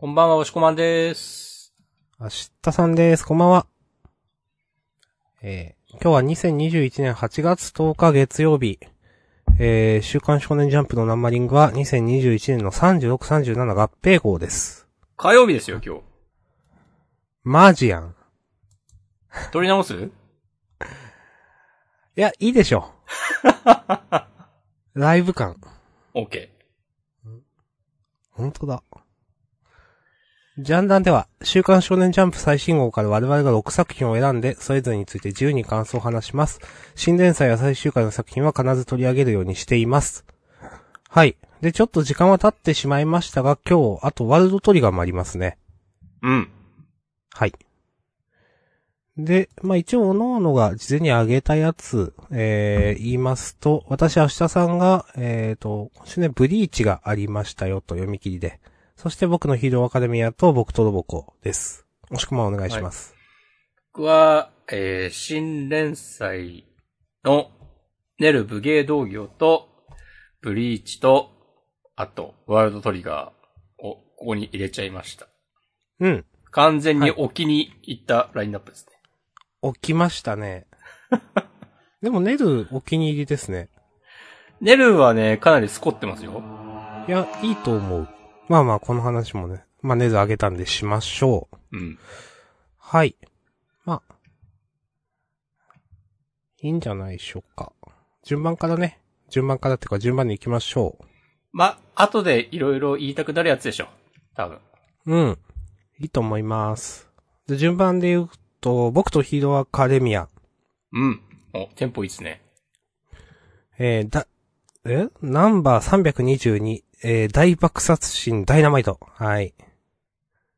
こんばんは、おしこまんです。明日さんです。こんばんは。えー、今日は2021年8月10日月曜日。えー、週刊少年ジャンプのナンバリングは2021年の36、37合併号です。火曜日ですよ、今日。マジやん。撮り直す？いや、いいでしょ。ライブ感。オッケ本当だ。ジャンダンでは、週刊少年ジャンプ最新号から我々が6作品を選んで、それぞれについて自由に感想を話します。新連載や最終回の作品は必ず取り上げるようにしています。はい。で、ちょっと時間は経ってしまいましたが、今日、あとワールドトリガーもありますね。ー。うん。はい。で、まあ、一応、各々が事前に上げたやつ、えー、言いますと、私、明日さんが、えーと、今週ね、ブリーチがありましたよと読み切りで。そして僕のヒーローアカデミアと僕とロボコです。もしくはお願いします。僕は、えー、新連載のネル武芸道業と、ブリーチと、あと、ワールドトリガーをここに入れちゃいました。うん。完全に置きに行ったラインナップですね。起きましたね。でも、ネルお気に入りですね。ネルはね、かなりスコってますよ。いや、いいと思う。まあまあ、この話もね、まあ、ネル上げたんでしましょう。うん。はい。まあ。いいんじゃないでしょうか。順番からね。順番からっていうか順番に行きましょま、後でいろいろ言いたくなるやつでしょ。多分。う。うん。いいと思います。で、順番で言うと、僕とヒーローアカデミア。うん。お、テンポいいっすね。えー、だ、え？ナンバー322、えー、大爆殺神ダイナマイト。はい。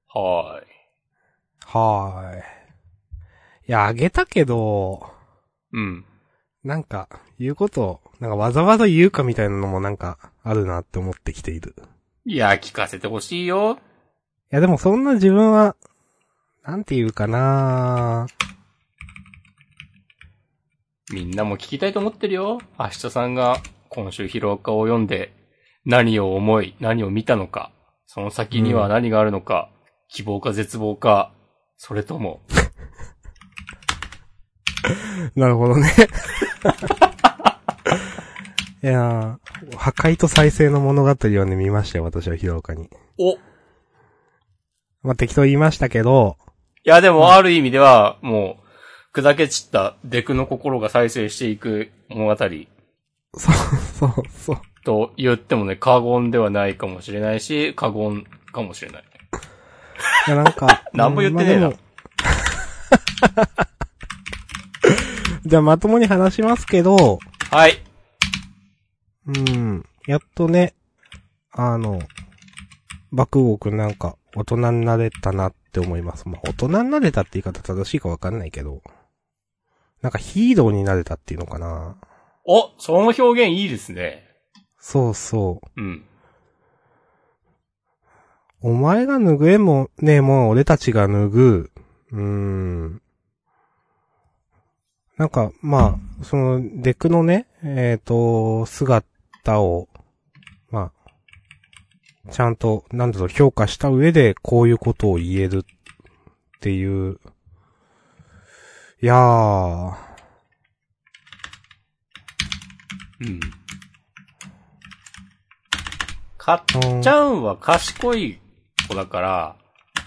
はーい。はーい。いや、あげたけど、うん。なんか、言うこと、なんかわざわざ言うかみたいなのもなんか、あるなって思ってきている。いや、聞かせてほしいよ。いやでもそんな自分は、なんて言うかなみんなも聞きたいと思ってるよ。明日さんが今週ヒロアカを読んで何を思い、何を見たのか、その先には何があるのか、希望か絶望か、それとも、なるほどね。いやー、破壊と再生の物語はね、見ましたよ、私は広岡に。おいまあ、適当言いましたけど、やでもある意味では、もう、砕け散ったデクの心が再生していく物語そう、そう、そう。と言ってもね、過言ではないかもしれないし、過言かもしれない。いや、なんか 何も言ってねえな じゃあ、まともに話しますけど、はい。うん。やっとね、あの、爆豪くんなんか大人になれたなって思います。まあ、大人になれたって言い方正しいかわかんないけど、なんかヒーローになれたっていうのかな。お、その表現いいですね。そうそう。うん。お前が脱ぐえもねえもん俺たちが脱ぐ。うーん。なんか、まあ、その、デクのね、えっ、と、姿を、まあ、ちゃんと、なんだろう、評価した上で、こういうことを言えるっていう。いやー、うん。かっちゃんは賢い子だから、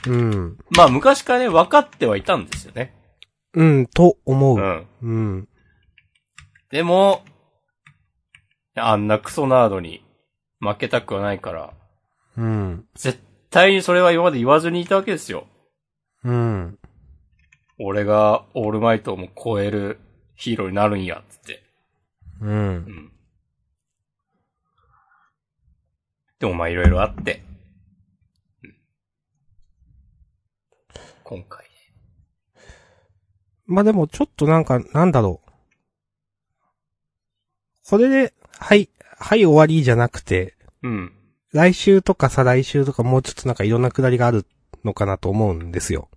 うん。まあ昔からね、分かってはいたんですよね。うん、と思う。うん。うん。でも、あんなクソナードに負けたくはないから、うん。絶対にそれは今まで言わずにいたわけですよ。うん。俺がオールマイトをも超えるヒーローになるんや、つって。う。うんん。でもまあいろいろあって。うん今回。まあ、でもちょっとなんか、なんだろう。これで、はい、はい終わりじゃなくて、うん。来週とか再来週とかもうちょっとなんかいろんなくだりがあるのかなと思うんですよ。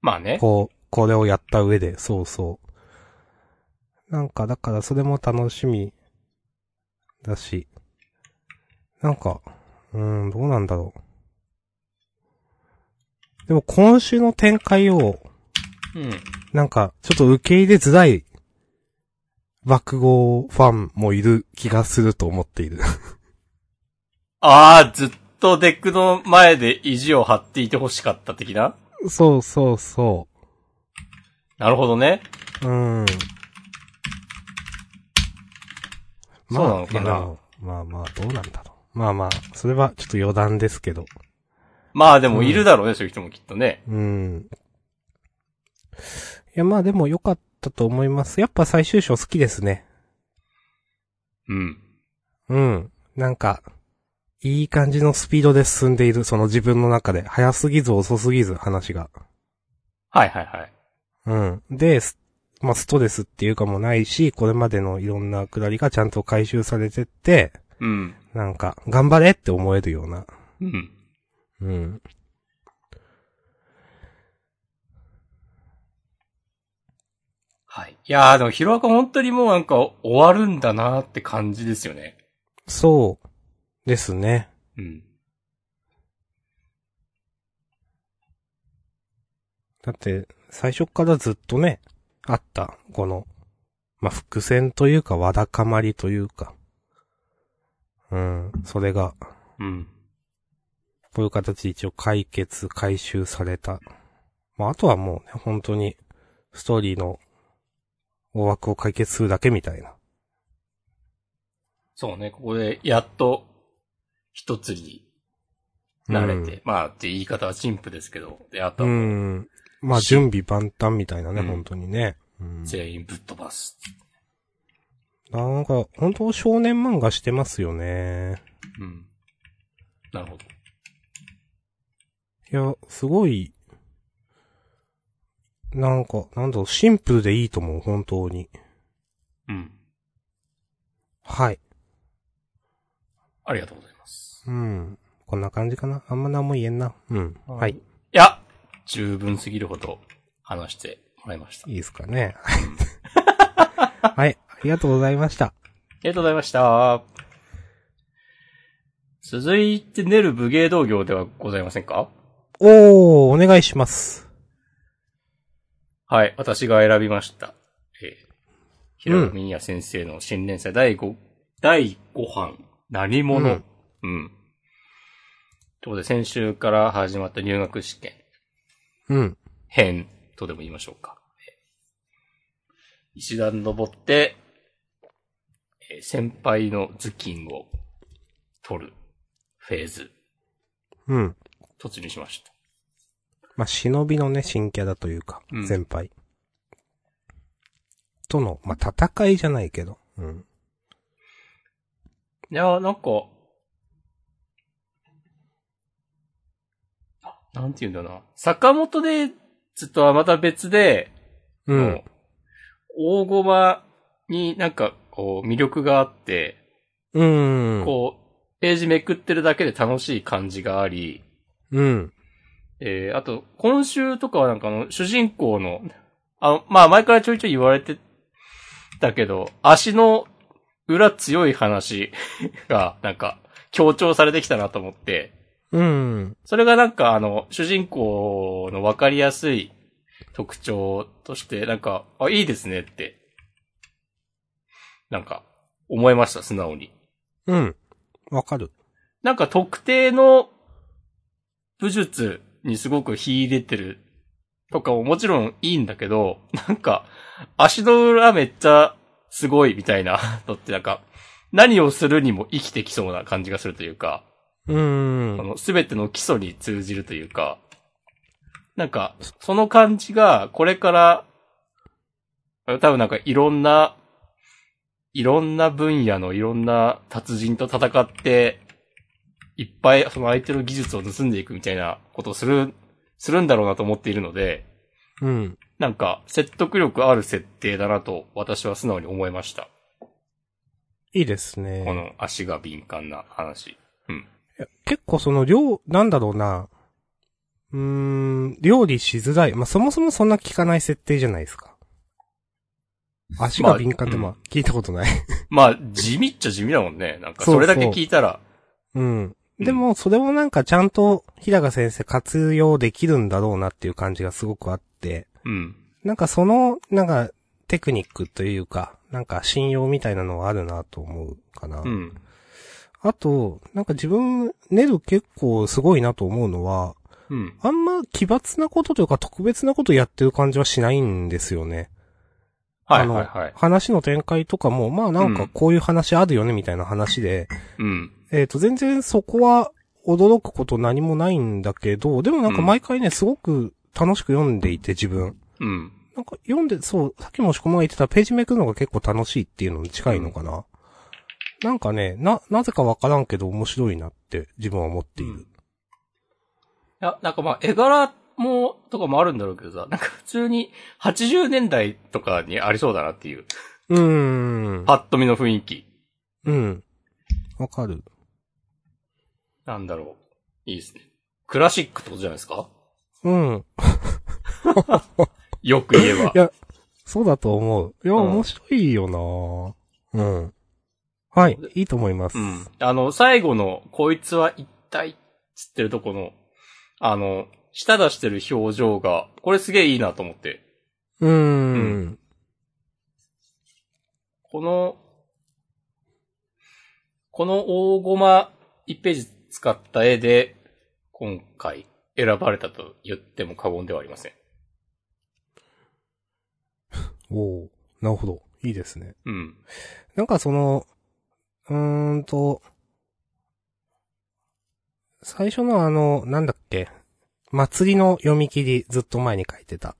まあね。こう、これをやった上で、そうそう。なんか、だからそれも楽しみだし、なんか、うーん、どうなんだろう。でも今週の展開を、うん。なんか、ちょっと受け入れづらい、爆豪ファンもいる気がすると思っている。ああ、ずっとデクの前で意地を張っていて欲しかった的な？そうそうそなるほどね。う。うん。そうなのかな？まあまあ、どうなんだろう。まあまあ、それはちょっと余談ですけど。まあでもいるだろうね、そういう人もきっとね。うん。いや、まあでも良かったと思います。やっぱ最終章好きですね。うん。うん。なんか、いい感じのスピードで進んでいる、その自分の中で。早すぎず遅すぎず、話が。はいはいはい。うん。で、スまあ、ストレスっていうかもないし、これまでのいろんなくだりがちゃんと回収されてって、うん。なんか、頑張れって思えるような。うん。うん。はい。いやーでもヒロアカ本当にもうなんか終わるんだなーって感じですよね。そう。ですね。うん。だって、最初からずっとね、あった、この、まあ、伏線というか、わだかまりというか。うん、それが、うん。こういう形で一応解決、回収された。まあ、あとはもうね、本当に、ストーリーの大枠を解決するだけみたいな。そうね、ここでやっと一つに慣れて、うんまあって言い方は陳腐ですけど、で、あとうはもん。まあ、準備万端みたいなね、うん本当にね。うんう。全員ぶっ飛ばす。なんか、本当少年漫画してますよね。うん。なるほど。いや、すごい、なんか、なんだろう、シンプルでいいと思う、本当に。うん。はい。ありがとうございます。うん。こんな感じかな。あんま何も言えんな。うん。はい。いや、十分すぎるほど話してもらいました。いいですかね。はい。ありがとうございました。ありがとうございました。続いて、ネル武芸道業ではございませんか？おー、お願いします。はい、私が選びました。えー、平野也先生の新連載第5、第5版、何者、ううんん。ということで、先週から始まった入学試験うん。編とでも言いましょうか。えー石段登って、えー先輩の頭巾を取るフェーズ、うん。突入しました。まあ、忍びのね、新キャラというか、うん先輩。との、まあ、戦いじゃないけど。うん。いやー、なんか、あなんて言うんだろうな。坂本で、ずっとはまた別で、うん。大駒になんか、こう、魅力があって、うん。こう、ページめくってるだけで楽しい感じがあり、うん。えー、あと、今週とかはなんかあの、主人公の、あの、まあ、前からちょいちょい言われてたけど、足の裏強い話 が、なんか、強調されてきたなと思って、うん。それがなんかあの、主人公のわかりやすい特徴として、なんか、あ、いいですねって、なんか、思いました、素直に。うん。わかる。なんか特定の武術にすごく秀でてるとかももちろんいいんだけど、なんか足の裏めっちゃすごいみたいな のってなんか何をするにも生きてきそうな感じがするというか、うんあ。のすべての基礎に通じるというか、なんかその感じがこれから多分なんかいろんな、いろんな分野のいろんな達人と戦って、いっぱいその相手の技術を盗んでいくみたいなことをする、するんだろうなと思っているので、うん。なんか説得力ある設定だなと私は素直に思いました。いいですね。この足が敏感な話。いや結構その量、なんだろうな。うーん、料理しづらい。まあ、そもそもそんな効かない設定じゃないですか。足が敏感ってまあまあ、聞いたことない。まあ、地味っちゃ地味だもんね。なんかそうそうそれだけ聞いたら。うん。うんでも、それをなんかちゃんと平賀先生活用できるんだろうなっていう感じがすごくあって、うん。なんかその、なんか、テクニックというか、なんか信用みたいなのはあるなと思うかな。うん。あと、なんか自分、ネル結構すごいなと思うのは、うん。あんま奇抜なことというか特別なことやってる感じはしないんですよね。はいはいはい。話の展開とかも、まあなんかこういう話あるよねみたいな話で、うん。えっ、と、全然そこは驚くこと何もないんだけど、でもなんか毎回ね、すごく楽しく読んでいて自分。うん。なんか読んで、そう、さっきもしこまが言ってたページめくるのが結構楽しいっていうのに近いのかな。なんかね、な、なぜかわからんけど面白いなって自分は思っている。いや、なんかまあ、絵柄も、とかもあるんだろうけどさ、なんか普通に80年代とかにありそうだなっていう、うーん。パッと見の雰囲気。うん。わかる。なんだろう。いいですね。クラシックってことじゃないですか？うん。よく言えばい。や、そうだと思う。いや、うん面白いよなうん。はい、いいと思います。うん。あの、最後の、こいつは一体、つってるとこの、あの、舌出してる表情が、これすげえいいなと思って。うーん。この、この大ゴマ1ページ使った絵で、今回選ばれたと言っても過言ではありません。おおなるほど。いいですね。うん。なんかその、うーんと、最初のあの、なんだっけ、祭りの読み切りずっと前に書いてた。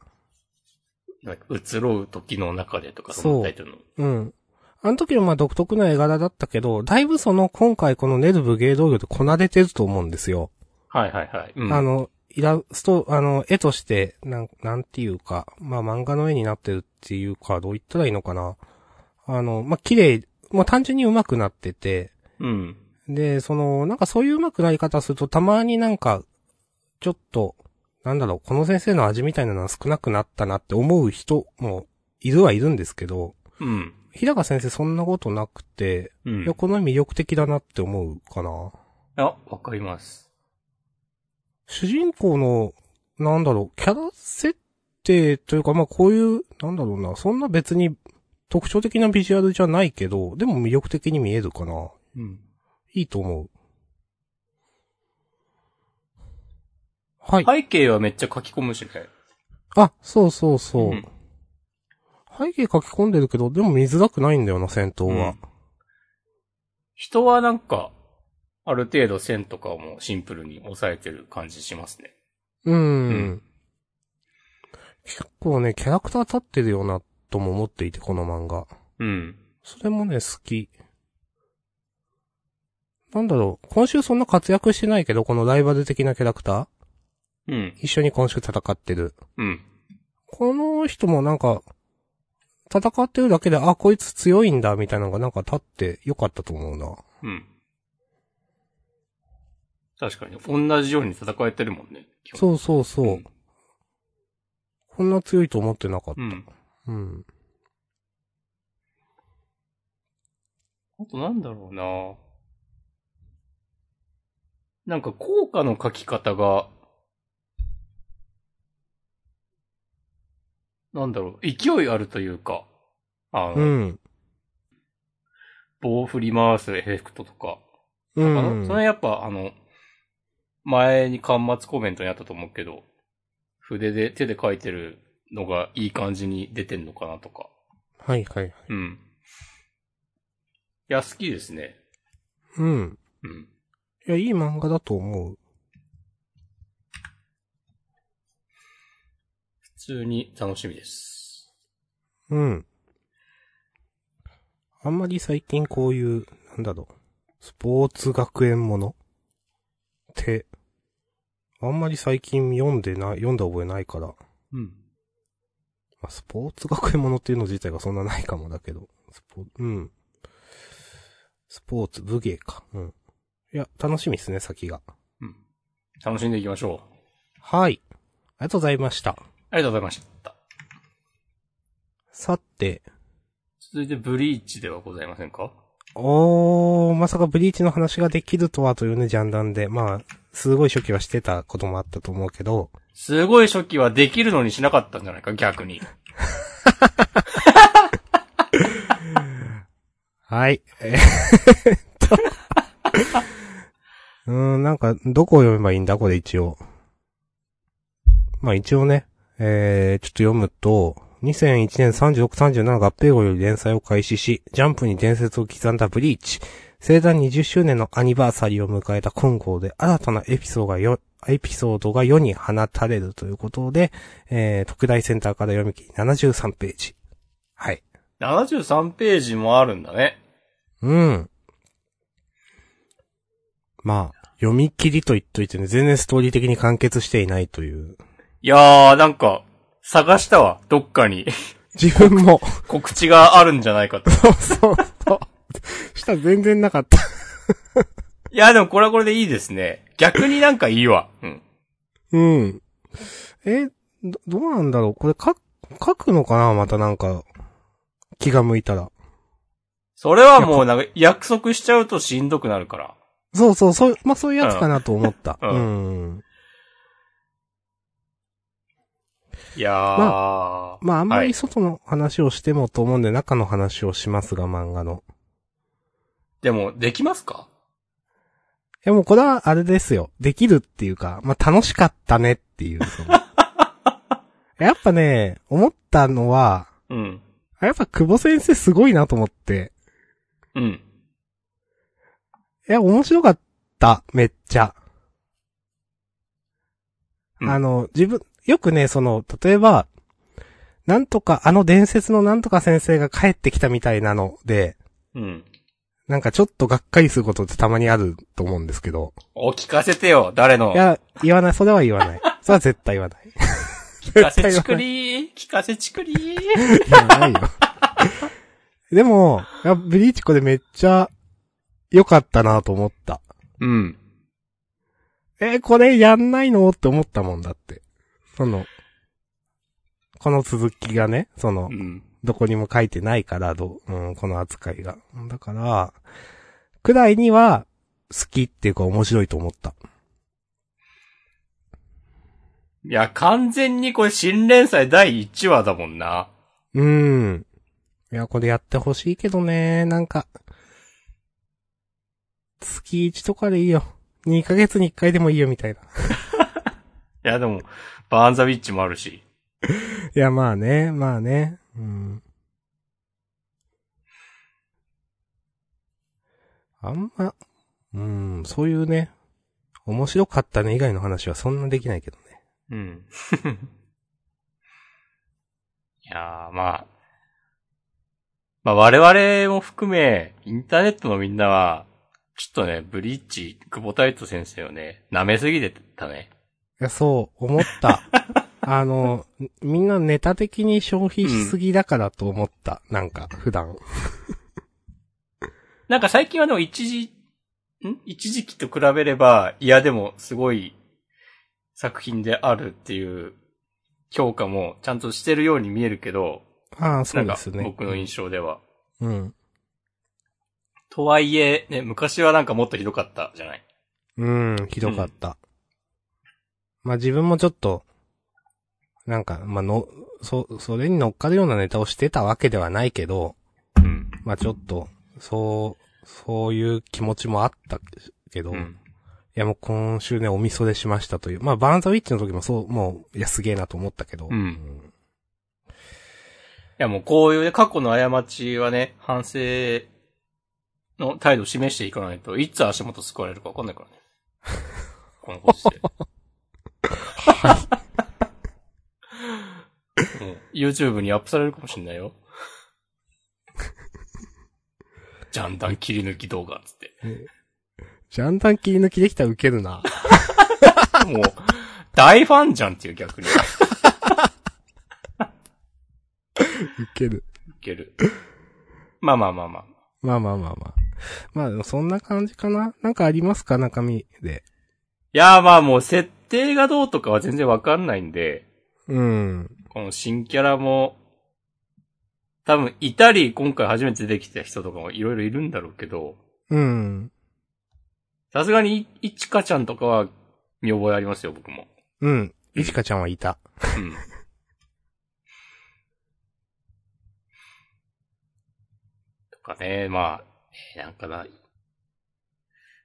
なんか移ろう時の中でとか、そうタイトルの。うん。あの時はまあ独特な絵柄だったけど、だいぶその今回このネルブ芸道業でこなれてると思うんですよ。はいはいはい。うん。あの、イラスト、あの、絵として、なん、なんていうか、まあ漫画の絵になってるっていうか、どう言ったらいいのかな。あの、まあ綺麗、まあ単純に上手くなってて、うん。で、その、なんかそういう上手くなり方すると、たまになんか、ちょっと、なんだろう、この先生の味みたいなのは少なくなったなって思う人もいるはいるんですけど、うん。平川先生そんなことなくて、うん。いや、この絵魅力的だなって思うかな。あ、わかります。主人公の、なんだろう、キャラ設定というか、まあこういう、なんだろうな、そんな別に特徴的なビジュアルじゃないけど、でも魅力的に見えるかな。うん。いいと思う。はい。背景はめっちゃ書き込むしね。あ、そうそうそう。うん背景書き込んでるけど、でも見づらくないんだよな、戦闘は。うん人はなんか、ある程度線とかもシンプルに抑えてる感じしますね。うん。うん結構ね、キャラクター立ってるよな、とも思っていて、この漫画。うん。それもね、好き。なんだろう、今週そんな活躍してないけど、このライバル的なキャラクターうん。一緒に今週戦ってる。うん。この人もなんか、戦ってるだけで、あ、こいつ強いんだ、みたいなのがなんか立ってよかったと思うな。うん。確かに、同じように戦えてるもんね。う。そうそうそう。うんこんな強いと思ってなかった。うん。うん。あとなんだろうななんか効果の書き方が、なんだろう、勢いあるというか、あの、うん。棒を振り回すエフェクトとか、うん。それやっぱあの、前に端末コメントにあったと思うけど、筆で、手で書いてるのがいい感じに出てんのかなとか。はいはいはい。うん。いや、好きですね。うん。うん。いや、いい漫画だと思う。普通に楽しみです。うん。あんまり最近こういう、なんだろう、スポーツ学園もの？って、あんまり最近読んでない、読んだ覚えないから、うん。まあ、スポーツ学園ものっていうの自体がそんなないかもだけど、スポ、うん。スポーツ、武芸か。うん。いや、楽しみですね、先が。うん。楽しんでいきましょう。はい。ありがとうございました。ありがとうございました。さて、続いてブリーチではございませんか？おー、まさかブリーチの話ができるとはというね、ジャンダンで。まあ、すごい初期はしてたこともあったと思うけど、すごい初期はできるのにしなかったんじゃないか、逆に。はい。えーっと。うーん、なんか、どこを読めばいいんだ？これ一応。まあ一応ね、えー、ちょっと読むと、2001年36、37合併号より連載を開始し、ジャンプに伝説を刻んだブリーチ。生誕20周年のアニバーサリーを迎えた今号で新たなエピソードがよ、エピソードが世に放たれるということで、えー、特大センターから読み切り73ページ。はい。73ページもあるんだね。うん。まあ、読み切りと言っといてね、全然ストーリー的に完結していないという。いやー、なんか、探したわ、どっかに。自分も、告知があるんじゃないかと。そうそうそう。したら全然なかった。いや、でもこれはこれでいいですね。逆になんかいいわ。うん。うん。え、ど、どうなんだろうこれ書く、書くのかなまたなんか、気が向いたら。それはもうなんか約束しちゃうとしんどくなるから。そうそう、そう、まあそういうやつかなと思った。ううんん。いやー。まああんまはいり外の話をしてもと思うんで、中の話をしますが、漫画の。でも、できますか？いやもうこれはあれですよ。できるっていうか、まあ、楽しかったねっていう。やっぱね、思ったのは、うん。やっぱ久保先生すごいなと思って。うん。いや、面白かった。めっちゃ。うんあの、自分、よくね、その、例えば、なんとか、あの伝説のなんとか先生が帰ってきたみたいなので、うん。なんかちょっとがっかりすることってたまにあると思うんですけど。お聞かせてよ、誰の？い。や、言わない、それは言わない。それは絶対言わない。聞かせちくりー？聞かせちくりー？言わないよ。でも、ブリーチこれめっちゃ良かったなと思った。うん。え、これやんないの？って思ったもんだって。その、この続きがね、そのう、ん。どこにも書いてないから、どう、うん、この扱いが。だから、くらいには、好きっていうか面白いと思った。いや、完全にこれ新連載第1話だもんな。うーん。いや、これやってほしいけどね、なんか、月1とかでいいよ。2ヶ月に1回でもいいよ、みたいな。いや、でも、バーンザウィッチもあるし。いや、まあね、まあね。うん。あんま、うん、そういうね、面白かったね以外の話はそんなできないけどね。うん。いやー、まあ。まあ我々も含め、インターネットのみんなは、ちょっとね、ブリッジ、久保太斗先生をね、舐めすぎてたね。いや、そう、思った。あの、みんなネタ的に消費しすぎだからと思った。なんか、普段。なんか最近はでも一時、ん？一時期と比べれば、いやでもすごい作品であるっていう評価もちゃんとしてるように見えるけど、ああ、そなんかうですね。僕の印象では。うん。とはいえ、ね、昔はなんかもっとひどかったじゃない？うん、ひどかった。まあ自分もちょっと、なんか、まあの、そ、それに乗っかるようなネタをしてたわけではないけど、うん。まあちょっと、そう、そういう気持ちもあったけど、いうん。やもう今週ね、おみそでしましたという。まあバーンザウィッチの時もそう、もう、いやすげえなと思ったけど、うんいやもうこういうね、過去の過ちはね、反省の態度を示していかないと、いつ足元救われるかわかんないからね。このご時世。もう YouTube にアップされるかもしんないよ。ジャンダン切り抜き動画っつって。ジャンダン切り抜きできたらウケるな。もう、大ファンじゃんっていう逆に。いウケる。ける。まあまあまあまあ。まあまあまあまあ。まあでもそんな感じかな？なんかありますか？中身で。いやーまあもう設定がどうとかは全然わかんないんで、うん。この新キャラも、多分いたり今回初めて出てきた人とかもいろいろいるんだろうけど、うん。さすがにいいちかちゃんとかは見覚えありますよ、僕も。うん。いちかちゃんはいた。うん。とかね、まあ、えーなんかな、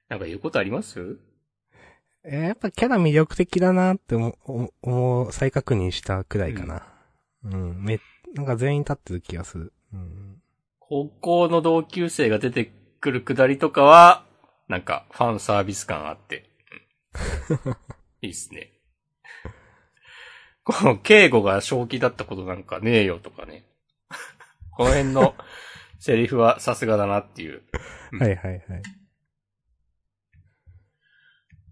なんか言うことあります？えーやっぱキャラ魅力的だなって思う、再確認したくらいかな。うん。め、なんか全員立ってる気がする。うん。高校の同級生が出てくるくだりとかは、なんかファンサービス感あって。う んいいっすね。この、敬語が正気だったことなんかねえよとかね。この辺のセリフはさすがだなっていう。うんはいはいはい。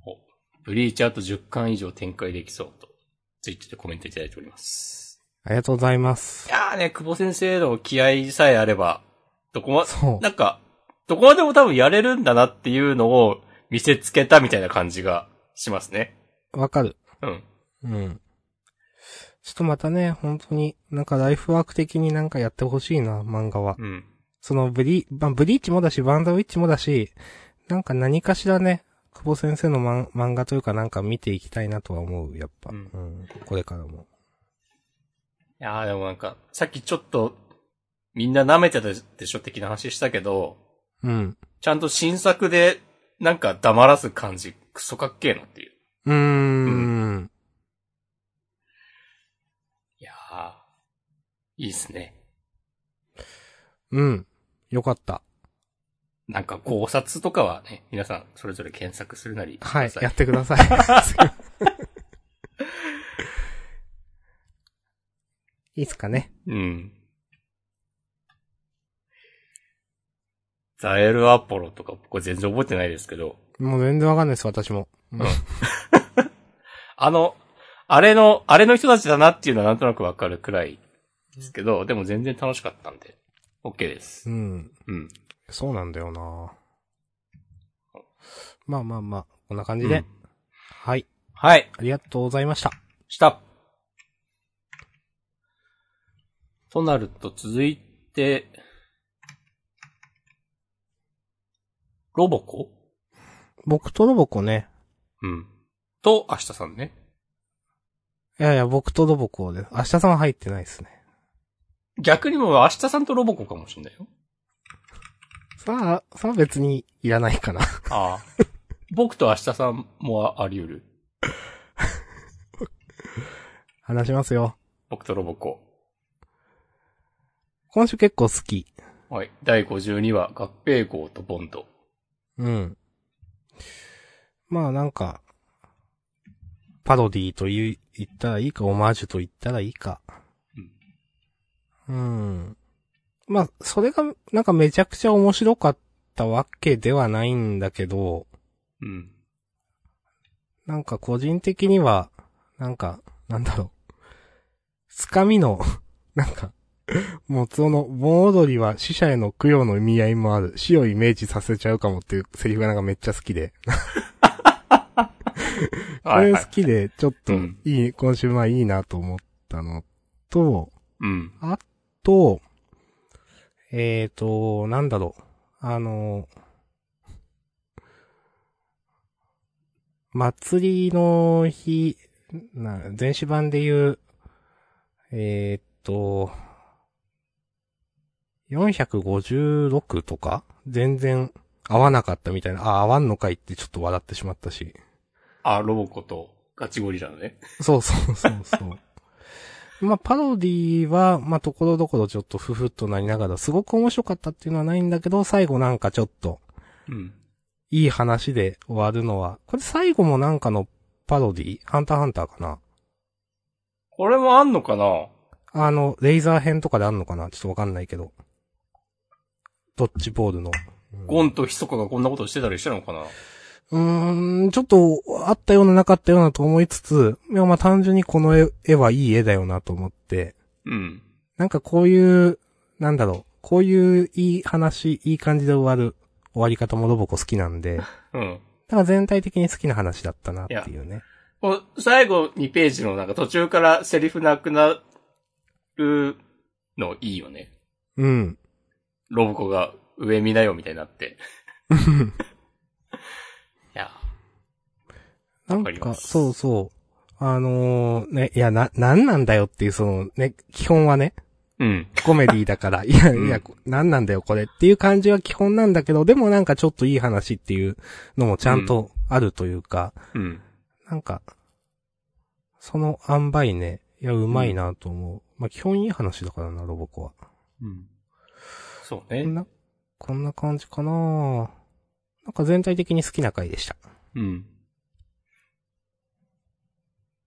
おブリーチあと10巻以上展開できそうと、ツイッターでコメントいただいております。ありがとうございますい。やーね、久保先生の気合さえあれば、どこま、そう。なんか、どこまでも多分やれるんだなっていうのを見せつけたみたいな感じがしますね。わかる。うん。うん。ちょっとまたね、本当に、なんかライフワーク的になんかやってほしいな、漫画は。うん。そのブリ、まあ、ブリーチもだし、バンダウィッチもだし、なんか何かしらね、久保先生の漫漫画というかなんか見ていきたいなとは思う、やっぱ。ううんん。これからも。いやーでもなんか、さっきちょっと、みんな舐めてたでしょ的な話したけど、うん。ちゃんと新作で、なんか黙らす感じ、クソかっけえなっていう。うーん。いやー、いいっすね。うん。よかった。なんか考察とかはね、皆さんそれぞれ検索するなりはい、やってください。いいっすかね。うん。ザエルアポロとか、これ全然覚えてないですけど、もう全然わかんないです、私も。うん あの、あれの、あれの人たちだなっていうのはなんとなくわかるくらいですけど、でも全然楽しかったんで、OK ですう。ん。うん。そうなんだよなまあまあまあ、こんな感じで。うんはい。はい、ありがとうございました。した。となると続いて、ロボコ？僕とロボコね。うん。と、明日さんね。いやいや、僕とロボコです。明日さんは入ってないですね。逆にもう明日さんとロボコかもしれないよ。さあ、さあ別にいらないかな。ああ。僕と明日さんもあり得る。話しますよ。僕とロボコ。今週結構好き。はい。第52話、合併号とボンド。うん。まあなんか、パロディと言ったらいいか、オマージュと言ったらいいか。うん。まあ、それが、なんかめちゃくちゃ面白かったわけではないんだけど、うん。なんか個人的には、なんか、なんだろう。つかみの、なんか、もうその、盆踊りは死者への供養の意味合いもある。死をイメージさせちゃうかもっていうセリフがなんかめっちゃ好きで。これ好きで、ちょっとうん、いい、今週まあいいなと思ったのと、うん。と、えーと、なんだろう。あの、祭りの日、な、前子版で言う、えーと、456とか全然合わなかったみたいな、あ、合わんのかいってちょっと笑ってしまったし。あ、ロボコとガチゴリラのね。そうそうそうそう。まあ、パロディは、まあ、ところどころちょっとふふっとなりながら、すごく面白かったっていうのはないんだけど、最後なんかちょっと、うん。いい話で終わるのは、これ最後もなんかのパロディ？ハンターハンターかな？これもあんのかな？あの、レイザー編とかであんのかな？ちょっとわかんないけど。ドッジボールの。うんゴンとヒソカがこんなことしてたりしたのかな？うーん、ちょっと、あったようななかったようなと思いつつ、いや、まあ単純にこの絵絵はいい絵だよなと思って、うん。なんかこういう、なんだろう、こういういい話、いい感じで終わる終わり方もロボコ好きなんで、だ うん。から全体的に好きな話だったなっていうね。こう最後2ページのなんか途中からセリフなくなるのいいよね。うん。ロボコが上見なよみたいになって。いや。なんか、そうそう。あのーね、いや、な、なんなんだよっていう、その、ね、基本はね、うん。コメディだから、いやうんいや、なんなんだよこれっていう感じは基本なんだけど、でもなんかちょっといい話っていうのもちゃんとあるというか、うん。なんか、その塩梅ね、いや、うまいなと思う。まあ、基本いい話だからな、ロボコは。うん。そうね。こんな、こんな感じかななんか全体的に好きな回でした。うん。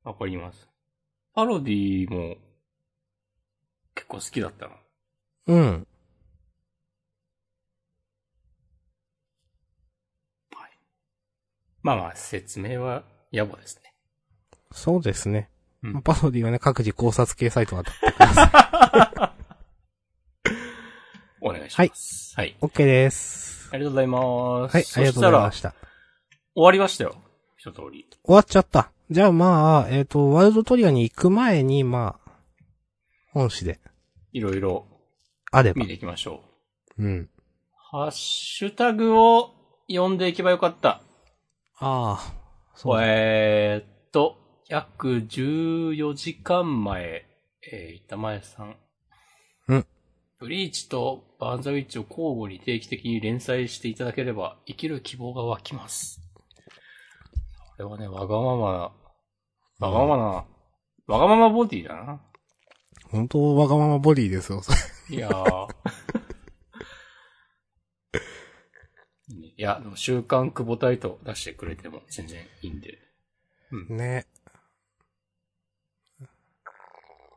わかります。パロディも、結構好きだったな。うん。まあまあ、説明は野暮ですね。そうですね。うんまあパロディはね、各自考察系サイトが当たってください。お願いします。はい。OK です。ありがとうございます。はい、ありがとうございまそした。終わりましたよ。一通り。終わっちゃった。じゃあまあ、えっ、と、ワールドトリガーに行く前に、まあ、本誌で、いろいろあれば見。ていきましょうん。う。ハッシュタグを読んでいけばよかった。ああ、そうだ。えーっと、約14時間前、えー、板前さん。うん。ブリーチとバーンザウィッチを交互に定期的に連載していただければ生きる希望が湧きます。これはね、わがままな、わがままな、わがままボディだな。本当わがままボディですよ、それいやー。いや、でも週刊久保タイト出してくれても全然いいんで。ね。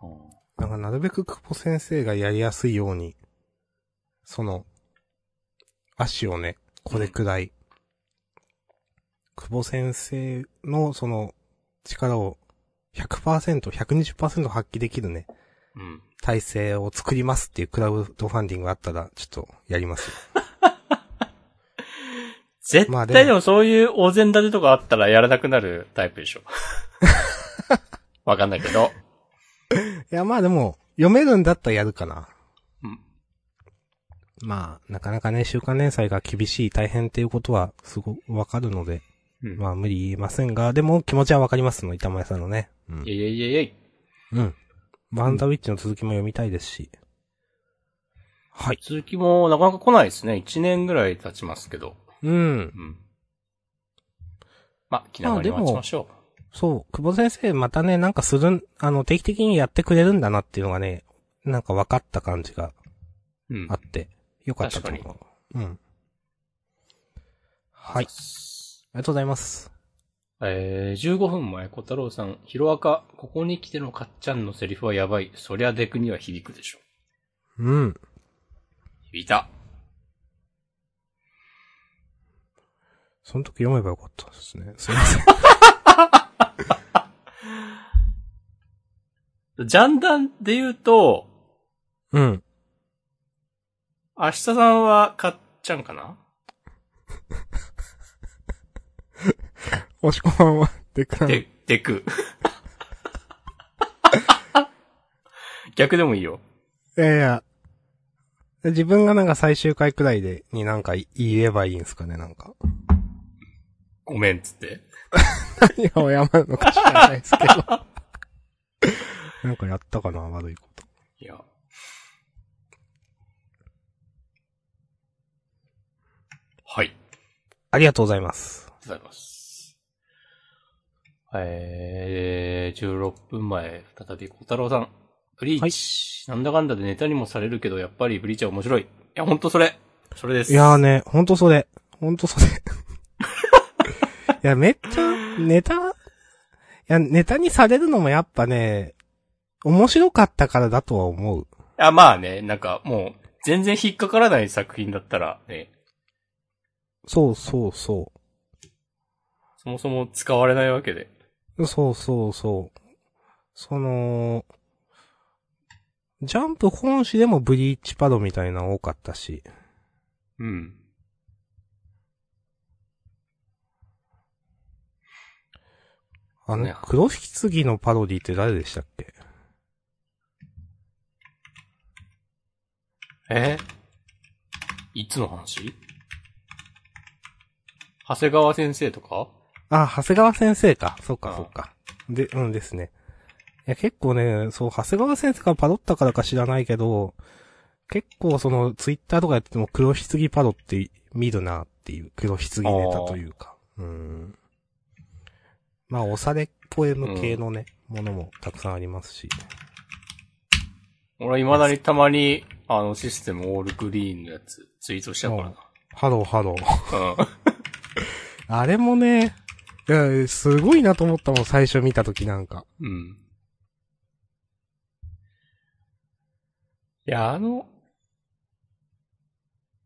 うんなんかなるべく久保先生がやりやすいように、その、足をね、これくらい、久保先生のその力を100%、120%発揮できるね、うん。体制を作りますっていうクラウドファンディングがあったら、ちょっとやりますよ。絶対でもそういうお膳立てとかあったらやらなくなるタイプでしょ。わかんないけど。いや、まあでも、読めるんだったらやるかな。うん。まあ、なかなかね、週刊連載が厳しい、大変っていうことは、すごくわかるので、うん。まあ無理言いませんが、でも気持ちはわかりますの、板前さんのね。うんい。やいやいやいやい。うん。バンダウィッチの続きも読みたいですし。はい。続きもなかなか来ないですね。1年ぐらい経ちますけど。うん。うん。まあ、気長に待ちましょそう、久保先生またね、なんかするん、あの、定期的にやってくれるんだなっていうのがね、なんか分かった感じがう。うん。あって、よかったと思う。うん。はい。ありがとうございます。えー、15分前、小太郎さん、ヒロアカ、ここに来てのかっちゃんのセリフはやばい。そりゃデクには響くでしょ。うん。響いた。その時読めばよかったですね。すいません。ジャンダンで言うと、うん。明日さんはかっちゃんかな？押し込まんは、でかい。で、デク。逆でもいいよ。いやいや。自分がなんか最終回くらいで、になんか言えばいいんすかね、なんか。ごめんっつって。何を謝るのか知らないですけど。なんかやったかな、悪いこと。いや。はい。ありがとうございます。ありがとうございます。えー、16分前、再び小太郎さん。ブリーチ、なんだかんだでネタにもされるけど、やっぱりブリーチは面白い。いや、ほんとそれ。それです。いやーね、ほんとそれ。ほんとそれ。いや、めっちゃ、ネタ、いや、ネタにされるのもやっぱね、面白かったからだとは思う。あ、まあね、なんかもう、全然引っかからない作品だったらね、そうそうそそもそも使われないわけで。う。そうそうそう。その、ジャンプ本誌でもブリーチパドみたいなの多かったし。うん。あの、ね黒引き継ぎのパロディって誰でしたっけ？え？いつの話？長谷川先生とか？あ、長谷川先生か。そっかそっか。で、うんですね。いや、結構ね、そう、長谷川先生がパロったからか知らないけど、結構その、ツイッターとかやってても黒棺パロって見るなっていう、黒棺ネタというか。うん。まあ、オサレポエム系のね、ものもたくさんありますし。俺は未だにたまに、あの、システムオールグリーンのやつ、ツイートしちゃうからハローハロー。な。うん。あれもね、いや、すごいなと思ったもん、最初見たときなんか。うん。いや、あの、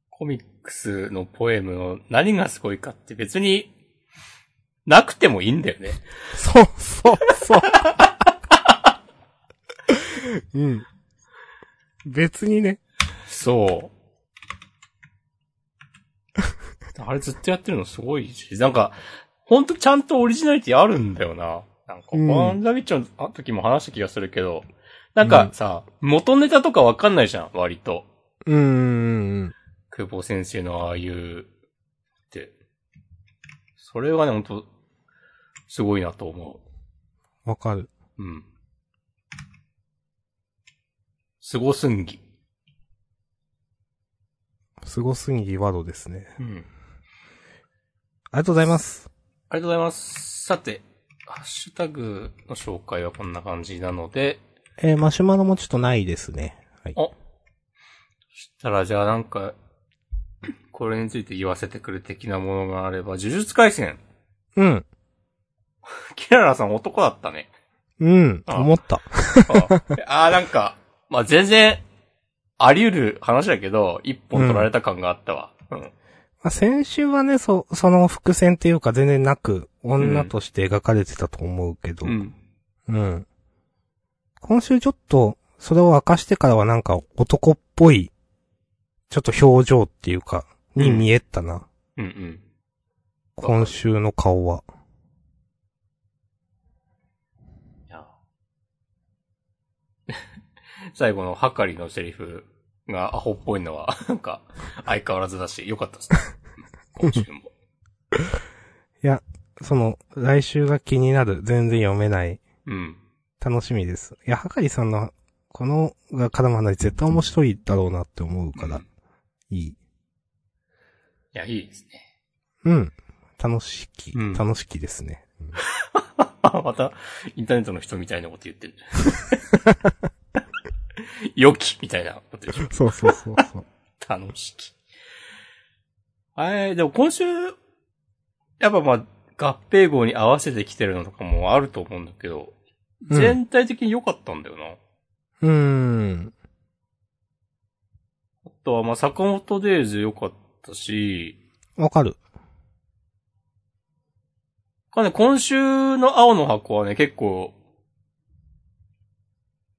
コミックスのポエムの何がすごいかって別に、なくてもいいんだよね。そう、そう、そう。うん。別にね。そう。あれずっとやってるのすごいし、なんか、ほんとちゃんとオリジナリティあるんだよな。なんか、うんワンダービッチョの時も話した気がするけど、なんかさ、元ネタとかわかんないじゃん、割と。うーん。久保先生のああいう、って。それはね、ほんと、すごいなと思わかる。う。うん。すごすんぎ。すごすぎワードですね。うん。ありがとうございます。ありがとうございます。さて、ハッシュタグの紹介はこんな感じなので、えーマシュマロもちょっとないですね。はい。おそしたらじゃあなんか、これについて言わせてくれ的なものがあれば、呪術回戦。うん。キララさん男だったね。うん。あ思った。ああー、なんか、まあ、全然、あり得る話だけど、一本取られた感があったわ。うん。まあ、先週はね、そ、その伏線っていうか全然なく、女として描かれてたと思うけど、うん。うん。今週ちょっと、それを明かしてからはなんか男っぽい、ちょっと表情っていうか、に見えたな。うんうん。今週の顔は。最後のはかりのセリフがアホっぽいのは、なんか、相変わらずだし、よかったですね。今週も。いや、その、来週が気になる、全然読めない、うん。楽しみです。いや、はかりさんの、このが絡む話絶対面白いだろうなって思うから、うんいい。いや、いいですね。うん。楽しき、うん楽しきですね。うんあ、また、インターネットの人みたいなこと言ってる。良きみたいなことでしょ。そうそうそうそう。楽しき。はい、でも今週、やっぱまあ、合併号に合わせてきてるのとかもあると思うんだけど、うん全体的に良かったんだよな。うーん。あとはまあ、坂本デイズ良かったし、わかる。かね、今週の青の箱はね、結構、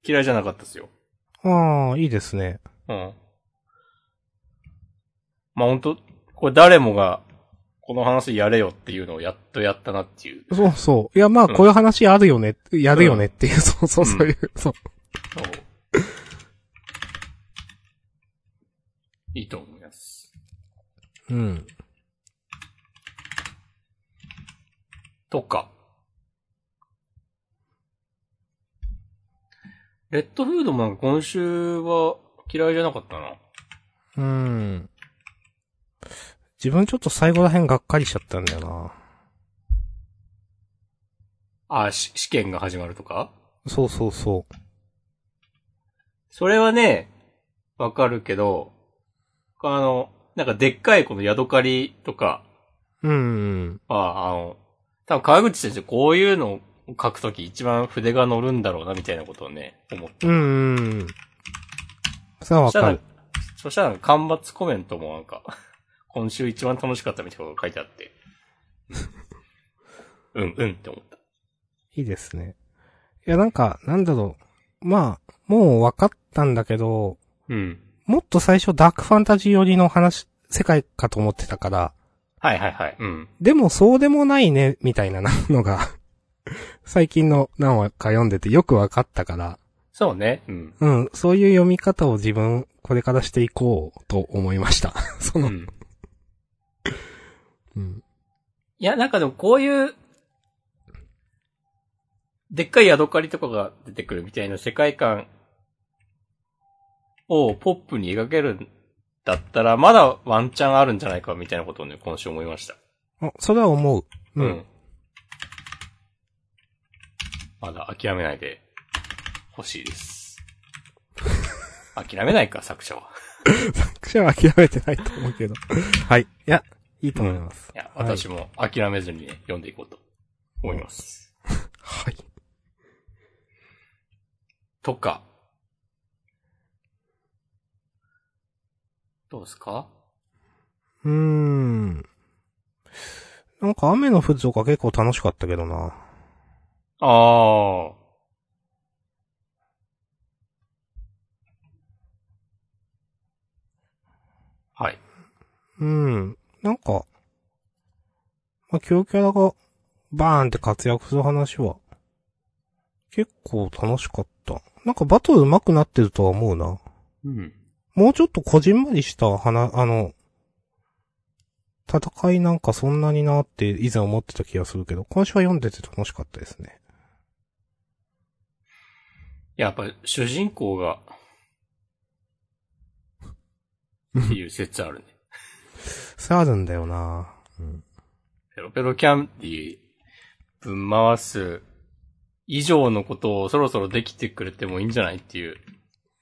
嫌いじゃなかったですよ。ああ、いいですね。うん。まあ、ほんと、これ誰もが、この話やれよっていうのをやっとやったなっていう。そうそう。いや、まあ、うんこういう話あるよね、やるよねっていう、そうそう、そういう、そう。そういいと思います。うん。とか。レッドフードもなんか今週は嫌いじゃなかったな。うん。自分ちょっと最後ら辺がっかりしちゃったんだよな。あ、し試験が始まるとか？そうそうそそれはね、わかるけど、あの、なんかでっかいこのヤドカリとかう。うん。は、あの、多分川口先生こういうのを書くとき一番筆が乗るんだろうなみたいなことをね、思って。うん。うん。それはわからる。そしたら間伐コメントもなんか、今週一番楽しかったみたいなことが書いてあって。うん、うんって思った。いいですね。いや、なんか、なんだろう。まあ、もう分かったんだけど、うん。もっと最初ダークファンタジー寄りの話、世界かと思ってたから、はいはいはい。うん。でもそうでもないね、みたいなのが、最近の何話か読んでてよく分かったから、そうね。うん。うん、そういう読み方を自分、これからしていこうと思いました。その、うん。うん。いや、なんかでもこういう、でっかいヤドカリとかが出てくるみたいな世界観をポップに描けるんだったら、まだワンチャンあるんじゃないかみたいなことをね、今週思いました。あ、それは思う。う。うんまだ諦めないで欲しいです。諦めないか、作者は。作者は諦めてないと思うけど。はい。いや、いいと思います。いや、はい私も諦めずにね、読んでいこうと思います。はい。とか。どうですか？うーん。なんか雨の降るとか結構楽しかったけどな。ああ。はい。うん。なんか、まあ、強キャラがバーンって活躍する話は、結構楽しかった。なんかバトル上手くなってるとは思うな。うん。もうちょっとこじんまりした話、あの、戦いなんかそんなになって以前思ってた気がするけど、今週は読んでて楽しかったですね。やっぱ主人公が、っていう説あるね。それあるんだよな。うん。ペロペロキャンディぶん回す以上のことをそろそろできてくれてもいいんじゃないっていう。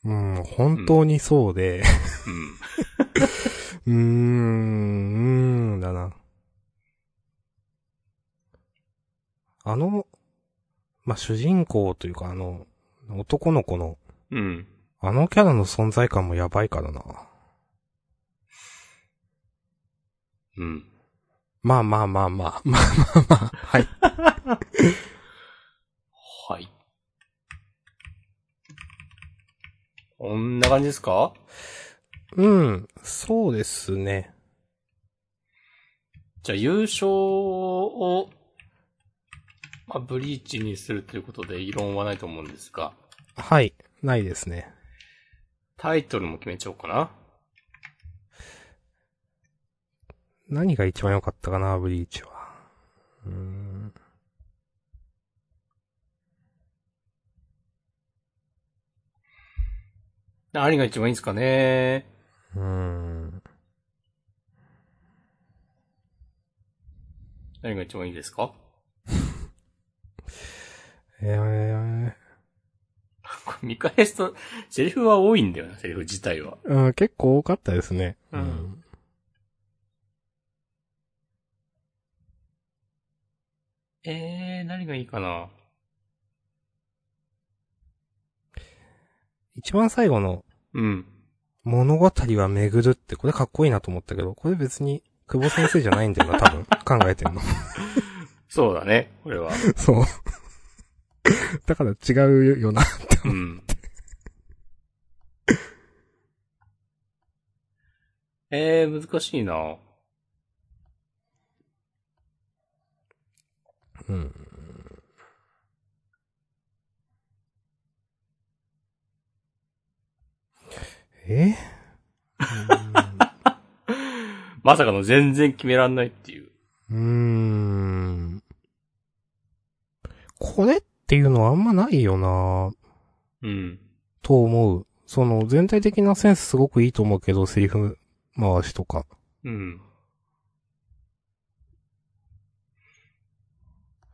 うん、本当にそうで、うん。うーん、うーん、だな。あの、まあ、主人公というかあの、男の子の、うん。あのキャラの存在感もやばいからな。うん。まあまあまあまあ、まあまあまあ、はい。はい。こんな感じですか？うん、そうですね。じゃあ優勝を、まあ、ブリーチにするということで異論はないと思うんですが、はい、ないですね。タイトルも決めちゃおうかな。何が一番良かったかな、ブリーチは。うーん。何が一番いいんですかねうーん。何が一番いいですか？えー、見返すと、セリフは多いんだよな、セリフ自体は。うん、結構多かったですね。うんえー、何がいいかな？一番最後のうん。物語は巡るって、これかっこいいなと思ったけど、これ別に、久保先生じゃないんだよな、多分。考えてんの。そうだね、これは。そう。だから違うよな。うん。えー、難しいな。うん。え？まさかの全然決めらんないっていう。うーん。これっていうのはあんまないよなうん。と思う。その全体的なセンスすごくいいと思うけど、セリフ回しとか。うん。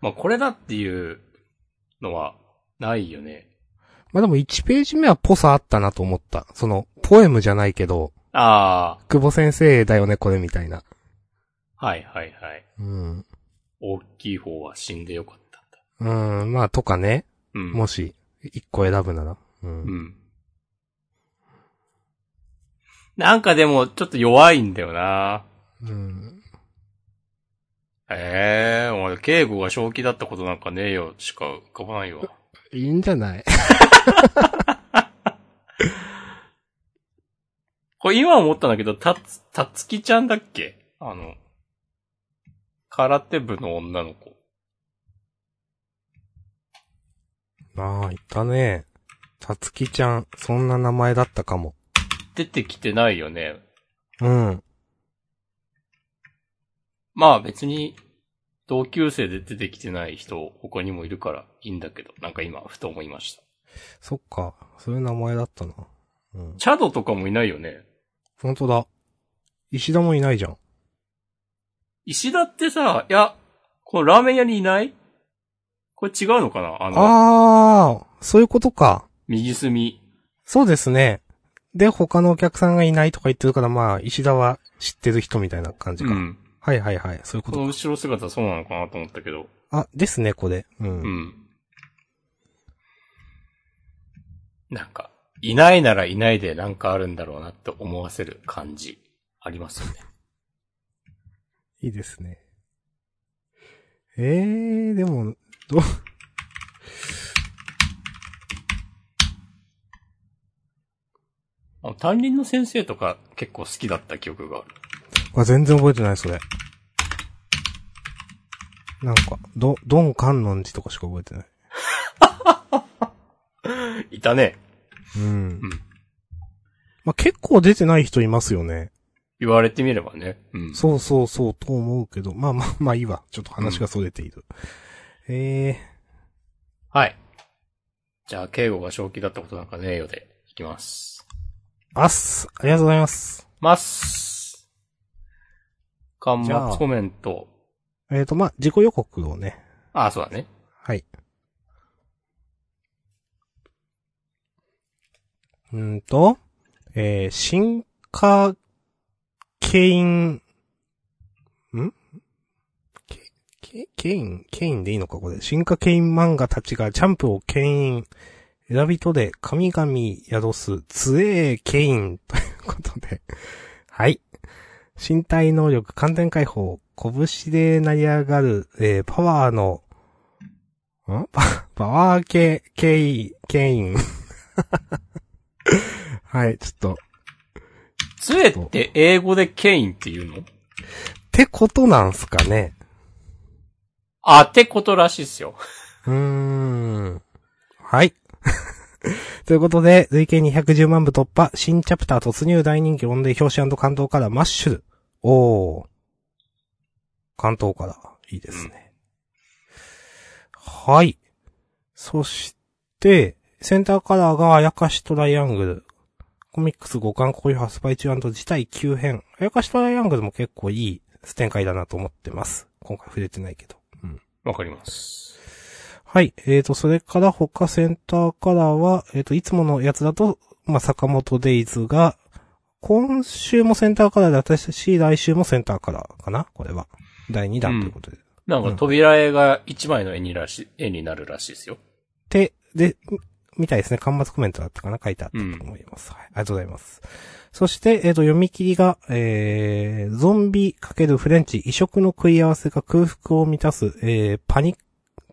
まあ、これだっていうのはないよね。まあでも1ページ目はぽさあったなと思った。その、ポエムじゃないけど、あ久保先生だよね、これみたいな。あ、はいはいはい。うん。大きい方は死んでよかった。うん、まあとかね。うん。もし、1個選ぶなら。うん。うん。なんかでも、ちょっと弱いんだよな。うん。ええー、お前、敬語が正気だったことなんかねえよ、しか浮かばないわ。いいんじゃない？これ今思ったんだけど、たつ、たつきちゃんだっけ？あの、空手部の女の子。ああ、いたね。たつきちゃん、そんな名前だったかも。出てきてないよね。うん。まあ別に、同級生で出てきてない人、他にもいるからいいんだけど、なんか今、ふと思いました。そっか。そういう名前だったな。うん。チャドとかもいないよね。本当だ。石田もいないじゃん。石田ってさ、いや、このラーメン屋にいない？これ違うのかな？あの、ああ、そういうことか。右隅。そうですね。で、他のお客さんがいないとか言ってるから、まあ、石田は知ってる人みたいな感じか。うん。はいはいはい。そういうこか。ことの後ろ姿そうなのかなと思ったけど。あ、ですね、これ。うん。うん。なんか、いないならいないでなんかあるんだろうなって思わせる感じ、ありますよね。いいですね。えー、でも、どう、あの担任の先生とか結構好きだった記憶がある。あ全然覚えてない、それ。なんか、ど、ドン観音寺とかしか覚えてない。いたね。うん。うん。まあ、結構出てない人いますよね。言われてみればね。うん。そうそうそう、と思うけど。まあまあ、まあいいわ。ちょっと話が逸れている。ええはい。じゃあ、敬語が正気だったことなんかねえよで、いきます。ー、あっす。ありがとうございます。ます。端じゃあ末コメント。えっ、と、まあ、自己予告をね。ああ、そうだね。はい。うーんと、えー、進化、ケイン、ん？ケ、ケ、ケイン、ケインでいいのかこれ。進化ケイン漫画たちがジャンプを牽引。選びとで神々宿す強えケインということで。はい。身体能力、完全解放、拳で成り上がる、えー、パワーの、ん？パ パワー系、ケイ、ケイン。はい、ちょっと。つえって英語でケインって言うの？ってことなんすかね。あってことらしいっすよ。うーん。はい。ということで、累計210万部突破、新チャプター突入大人気音で表紙関東からマッシュル。おー。関東から。いいですね。はい。そして、センターカラーがあやかしトライアングル。コミックス5巻好評発売中事態急変。あやかしトライアングルも結構いい展開だなと思ってます。今回触れてないけど。うん。わかります。はい。えーと、それから他センターカラーは、えーと、いつものやつだと、まあ、坂本デイズが、今週もセンターカラーで私し、来週もセンターカラーかな？これは。第2弾ということで。なんか扉絵が一枚の絵にらし、絵になるらしいですよ。で、で、みみたいですね。端末コメントだったかな？書いてあったと思います。はい。ありがとうございます。そして、えっ、と、読み切りが、えー、ゾンビ×フレンチ、異色の食い合わせが空腹を満たす、えー、パニック、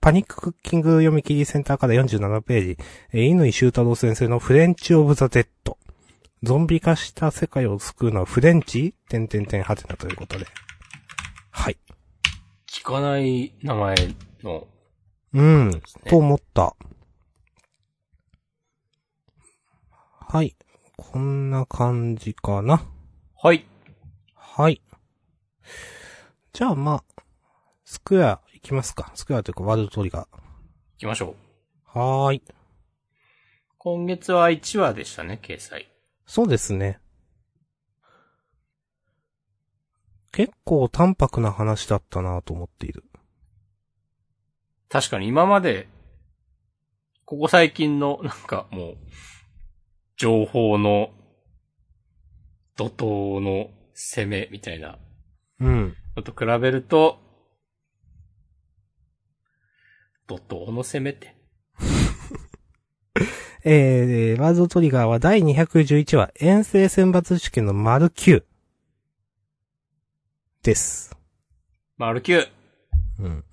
パニッククッキング読み切りセンターから47ページ、えー、犬井修太郎先生のフレンチオブザ・デッド。ゾンビ化した世界を救うのはフレンチ？点点点はてなということで。はい。聞かない名前の、うん、ねと思った。はい。こんな感じかな。はい。はい。じゃあまあ、スクエア行きますか。スクエアというかワールドトリガ行きましょう。ー。はーい。今月は1話でしたね、掲載。そうですね。結構淡白な話だったなと思っている。確かに今まで、ここ最近の、なんかもう、情報の、怒涛の攻めみたいなうん。のと比べると、怒涛の攻めって。えー、ワールドトリガーは第211話、遠征選抜試験の丸9。です。丸9。うん。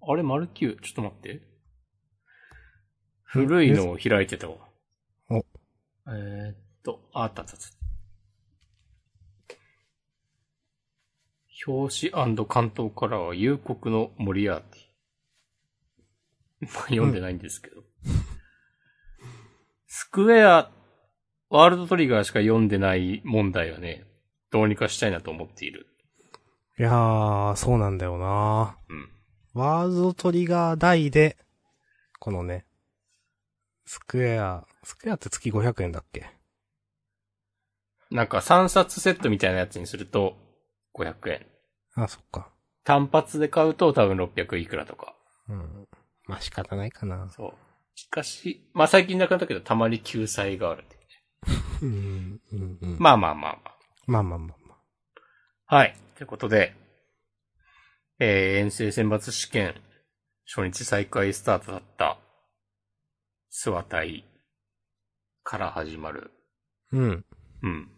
あれ、丸9。ちょっと待って。古いのを開いてたわ。おえーっと、ああったあったあった。表紙関東からは夕刻のモリアーティ。まあ、読んでないんですけど。スクエア、ワールドトリガーしか読んでない問題はね、どうにかしたいなと思っている。いやー、そうなんだよなうん。ワールドトリガー大で、このね、スクエア、スクエアって月500円だっけ？なんか3冊セットみたいなやつにすると500円。あ、そっか。単発で買うと多分600いくらとか。うん。まあ、仕方ないかな。そう。しかし、まあ最近なくなったけどたまに救済がある。うん、うん、うん。まあまあまあまあ。まあまあまあまあ。はい。ということで、えー、遠征選抜試験、初日再開スタートだった、諏訪隊から始まる。うん。うん。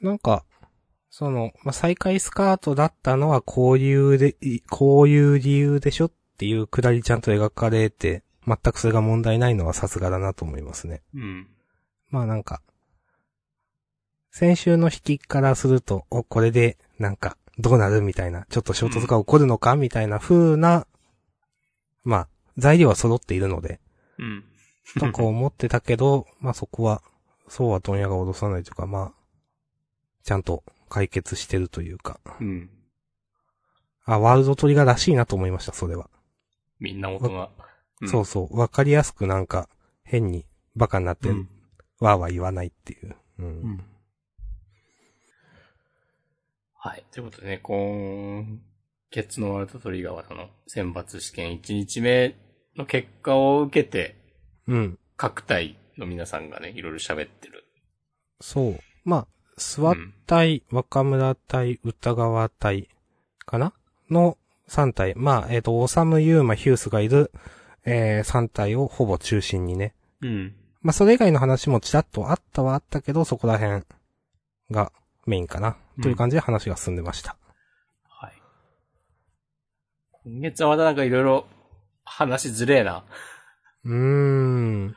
なんか、その、まあ、再開スカートだったのはこういうで、いこういう理由でしょっていうくだりちゃんと描かれて、全くそれが問題ないのはさすがだなと思いますね。うん。まあなんか、先週の引きからすると、お、これで、なんか、どうなるみたいな、ちょっと衝突が起こるのかみたいな風な、まあ、材料は揃っているので、うん。とか思ってたけど、まあそこは、そうは問屋が脅さないというか、まあ、ちゃんと解決してるというか、うん。あ、ワールドトリガーらしいなと思いました、それは。みんな大人。うんそうそう、わかりやすくなんか、変にバカになって、うんわーわー言わないっていう。うん。うんはい。ということでね、今月のワールドトリガーはその選抜試験1日目の結果を受けて、うん。各隊の皆さんがね、いろいろ喋ってる。そう。まあ、スワ対、若村対、歌川対、かな？の3体。まあ、えっ、と、オサム、ユーマ、ヒュースがいる、えー、3体をほぼ中心にね。うん。まあ、それ以外の話もちらっとあったはあったけど、そこら辺がメインかな。という感じで話が進んでました。はい。今月はまたなんかいろいろ話ずれえな。うーん。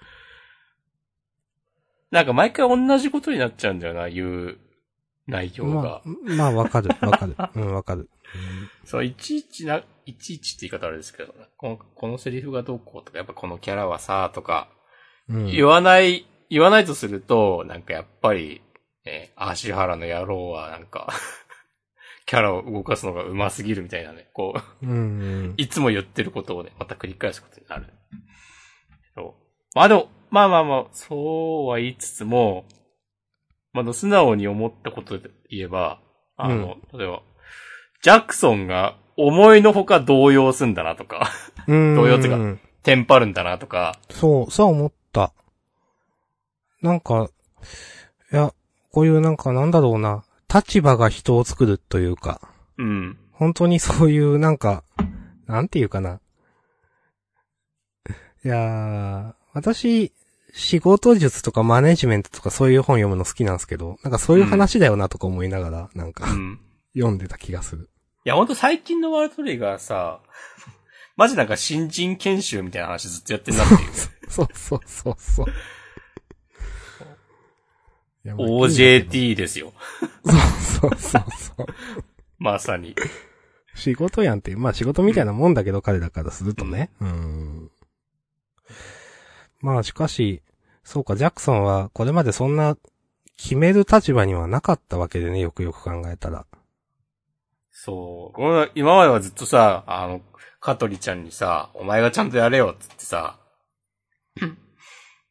なんか毎回同じことになっちゃうんだよな、言う内容まが。あ、まあ、わかる、わかる。うん、わかる。そう、いちいちな、いちいちって言い方あれですけど、この、このセリフがどうこうとか、やっぱこのキャラはさ、とか、うん。言わない、言わないとすると、なんかやっぱり、ね、足原の野郎はなんか、キャラを動かすのが上手すぎるみたいなね、こう、うん、うん。いつも言ってることをね、また繰り返すことになる。そう。まあでも、まあまあまあ、そうは言いつつも、まあ、素直に思ったことで言えば、あの、例えば、ジャクソンが思いのほか動揺すんだなとか、うん。動揺っていうかテンパるんだなとか、そう、そう思った。なんか、いや、こういうなんかなんだろうな、立場が人を作るというか、うん。本当にそういうなんか、なんていうかな。いやー、私、仕事術とかマネジメントとかそういう本読むの好きなんですけど、なんかそういう話だよなとか思いながら、なんかうん。読んでた気がする。いや、ほんと最近のワールドトリガーさ、マジなんか新人研修みたいな話ずっとやってんなっていう。そうそうそうそう。OJT ですよ。そうそうそうそう。まさに。仕事やんってまあ仕事みたいなもんだけど、彼らからするとね。うん。まあしかし、そうか、ジャクソンはこれまでそんな決める立場にはなかったわけでね、よくよく考えたら。そう。これ今まではずっとさ、あの、カトリちゃんにさ、お前がちゃんとやれよっつってさ、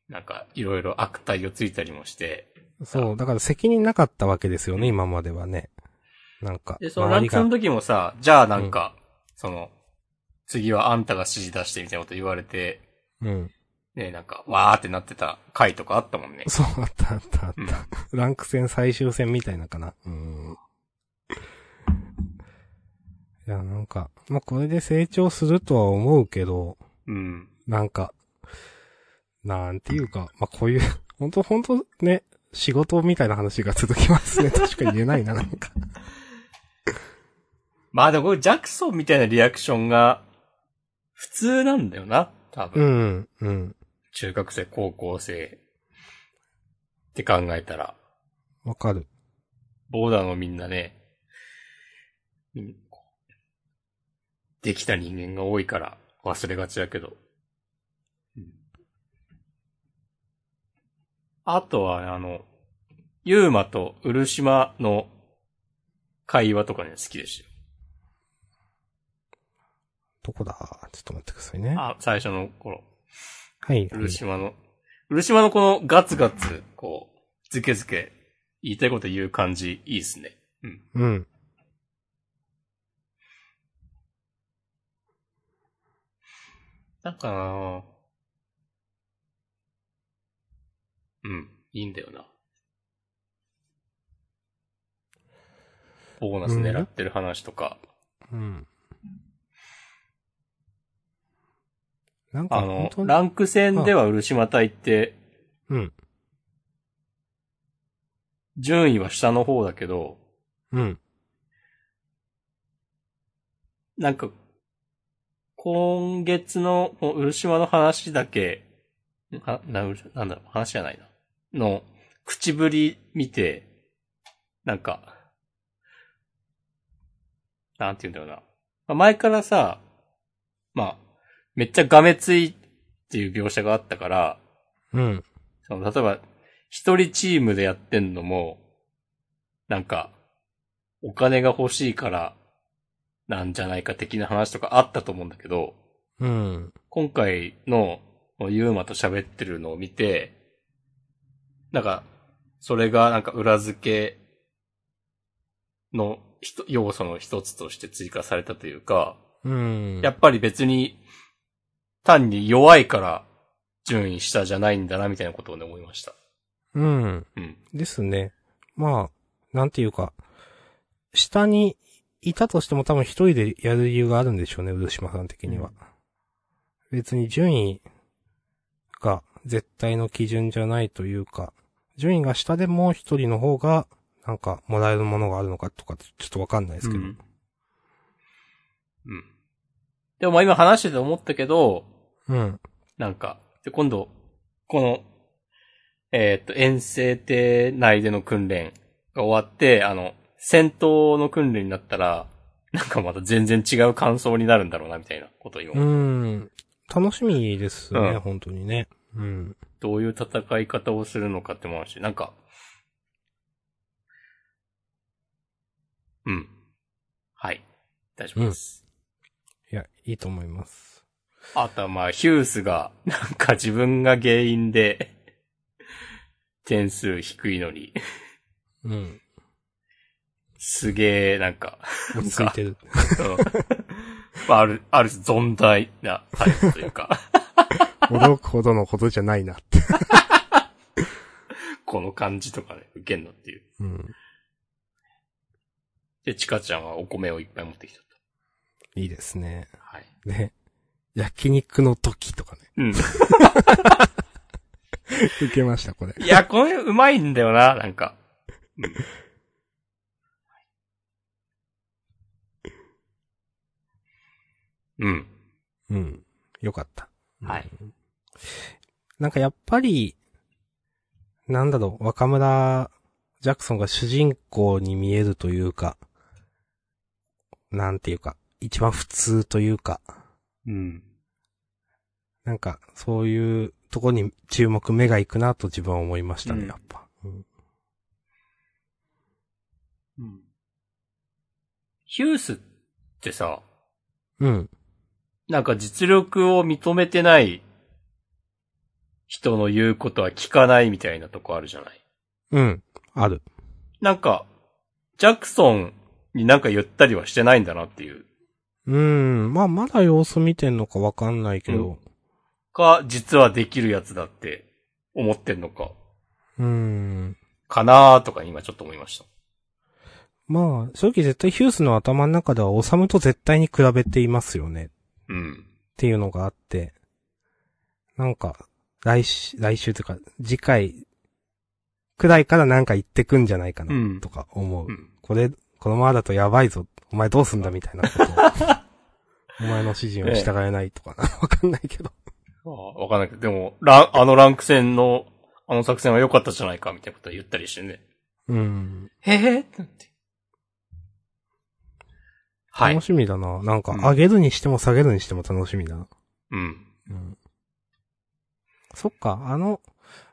なんか、いろいろ悪態をついたりもして、そう、だから責任なかったわけですよね、今まではね。なんか。で、そのランクの時もさ、じゃあなんか、その、次はあんたが指示出してみたいなこと言われて、うん。ね、なんか、わーってなってた回とかあったもんね。そう、あったあったあっうんた。ランク戦最終戦みたいなかな。うん。いや、なんか、まあ、これで成長するとは思うけど、うん。なんか、なんていうか、まあ、こういう、本当本当ね、仕事みたいな話が続きますね。確か言えないな、なんか。まあでもこれジャクソンみたいなリアクションが、普通なんだよな、多う分。ん、うん。中学生、高校生。って考えたら。わかる。ボーダーのみんなね、うんできた人間が多いから忘れがちだけど。うんあとは、あの、ユーマとウルシマの会話とかね、好きでしたよ。どこだ？ちょっと待ってくださいね。あ、最初の頃。はい。漆島の、漆島のこのガツガツ、こう、ズケズケ、言いたいこと言う感じ、いいですね。うん。うん。なんかなうん、いいんだよな。ボーナス狙ってる話とか、うん。なんか、あのランク戦では漆島隊って、うん。順位は下の方だけど、うん。なんか、今月の、漆島の話だけ、な、ななんだろう、話じゃないな。の、口ぶり見て、なんか、なんて言うんだろうな。まあ前からさ、まあ、めっちゃがめついっていう描写があったから、うん。その例えば、一人チームでやってんのも、なんか、お金が欲しいから、なんじゃないか的な話とかあったと思うんだけど、うん。今回の、ユーマと喋ってるのを見て、なんか、それがなんか裏付けの要素の一つとして追加されたというか、うん。やっぱり別に単に弱いから順位下じゃないんだなみたいなことをね思いました。うん。うん。ですね。まあ、なんていうか、下にいたとしても多分一人でやる理由があるんでしょうね、漆島さん的には。別に順位が絶対の基準じゃないというか、順位が下でもう一人の方が、なんか、もらえるものがあるのかとか、ちょっとわかんないですけど。うん。うん。でもまあ今話してて思ったけど、うん。なんか、で、今度、この、えーっと、遠征艇内での訓練が終わって、あの、戦闘の訓練になったら、なんかまた全然違う感想になるんだろうな、みたいなことを今、うん。楽しみですね、うん本当にね。うん。どういう戦い方をするのかってもあるし、なんか、うん。はい。大丈夫です。いや、いいと思います。あとはまあ、ヒュースが、なんか自分が原因で、点数低いのに、うん。すげえ、なんか、落ち着いてる。あ、ある、ある種存在なタイプというか、驚くほどのことじゃないなって。この感じとかね、受けんのっていう。うん。で、チカちゃんはお米をいっぱい持ってきたと。いいですね。はい。ね。焼肉の時とかね。うん。受けました、これ。いや、これうまいんだよな、なんか。うん。うん。うん。よかった。はい。なんかやっぱり、なんだろう、若村ジャクソンが主人公に見えるというか、なんていうか、一番普通というか、うん。なんか、そういうとこに注目目が行くなと自分は思いましたね、うんやっぱ。うん。うん。ヒュースってさ、うん。なんか実力を認めてない人の言うことは聞かないみたいなとこあるじゃない。うん。ある。なんか、ジャクソンになんか言ったりはしてないんだなっていう。うん。まあ、まだ様子見てんのかわかんないけど。か、実はできるやつだって思ってんのか、うん。かなーとか今ちょっと思いました。まあ、正直絶対ヒュースの頭の中ではオサムと絶対に比べていますよね。うん。っていうのがあって、なんか、来週、来週というか、次回、くらいからなんか言ってくんじゃないかな、うんとか思う。うん。これ、このままだとやばいぞ、お前どうすんだみたいなことをお前の指示に従えないとかな、わかんないけど。ああわかんないけど、でも、ラン、あのランク戦の、あの作戦は良かったじゃないかみたいなこと言ったりしてね。うん。へへってなって。はい楽。しみだな。なんか、うん上げるにしても下げるにしても楽しみだな。うん。うん。そっか、あの、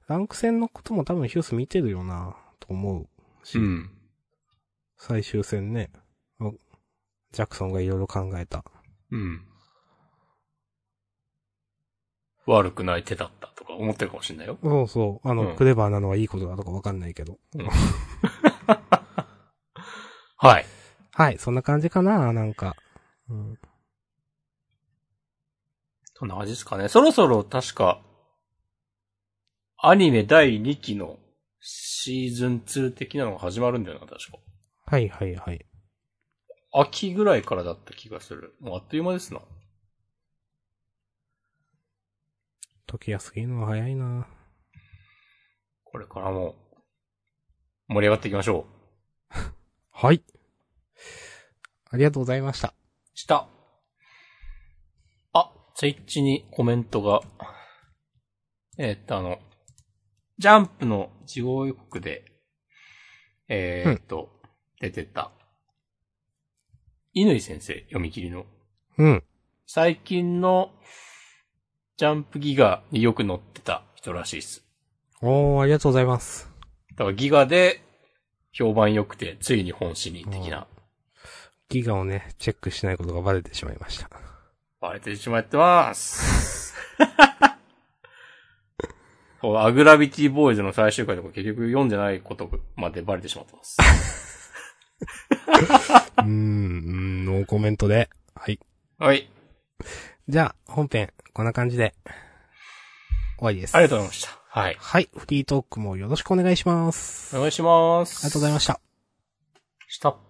ランク戦のことも多分ヒュース見てるよな、と思うし。うん。最終戦ね。おジャクソンがいろいろ考えた。うん。悪くない手だったとか思ってるかもしれないよ。そうそう。あの、うんクレバーなのはいいことだとかわかんないけど。はい。はい、そんな感じかな、なんか。うん。そんな感じですかね。そろそろ確か、アニメ第2期のシーズン2的なのが始まるんだよな、確か。はいはいはい。秋ぐらいからだった気がする。もうあっという間ですな。時が過ぎるのは早いな。これからも、盛り上がっていきましょう。はい。ありがとうございました。した。あ、ツイッチにコメントが。えーっと、あの、ジャンプの地方予告で、えーっと、出てた、乾先生、読み切りの。うん。最近のジャンプギガによく載ってた人らしいです。おー、ありがとうございます。だからギガで評判良くて、ついに本誌に的な。ギガをね、チェックしないことがバレてしまいました。バレてしまってます。アグラビティボーイズの最終回とか結局読んでないことまでバレてしまってます。うーんノーコメントで。はい。はい。じゃあ、本編、こんな感じで、終わりです。ありがとうございました。はい。はい。フリートークもよろしくお願いします。お願いします。ありがとうございました。した。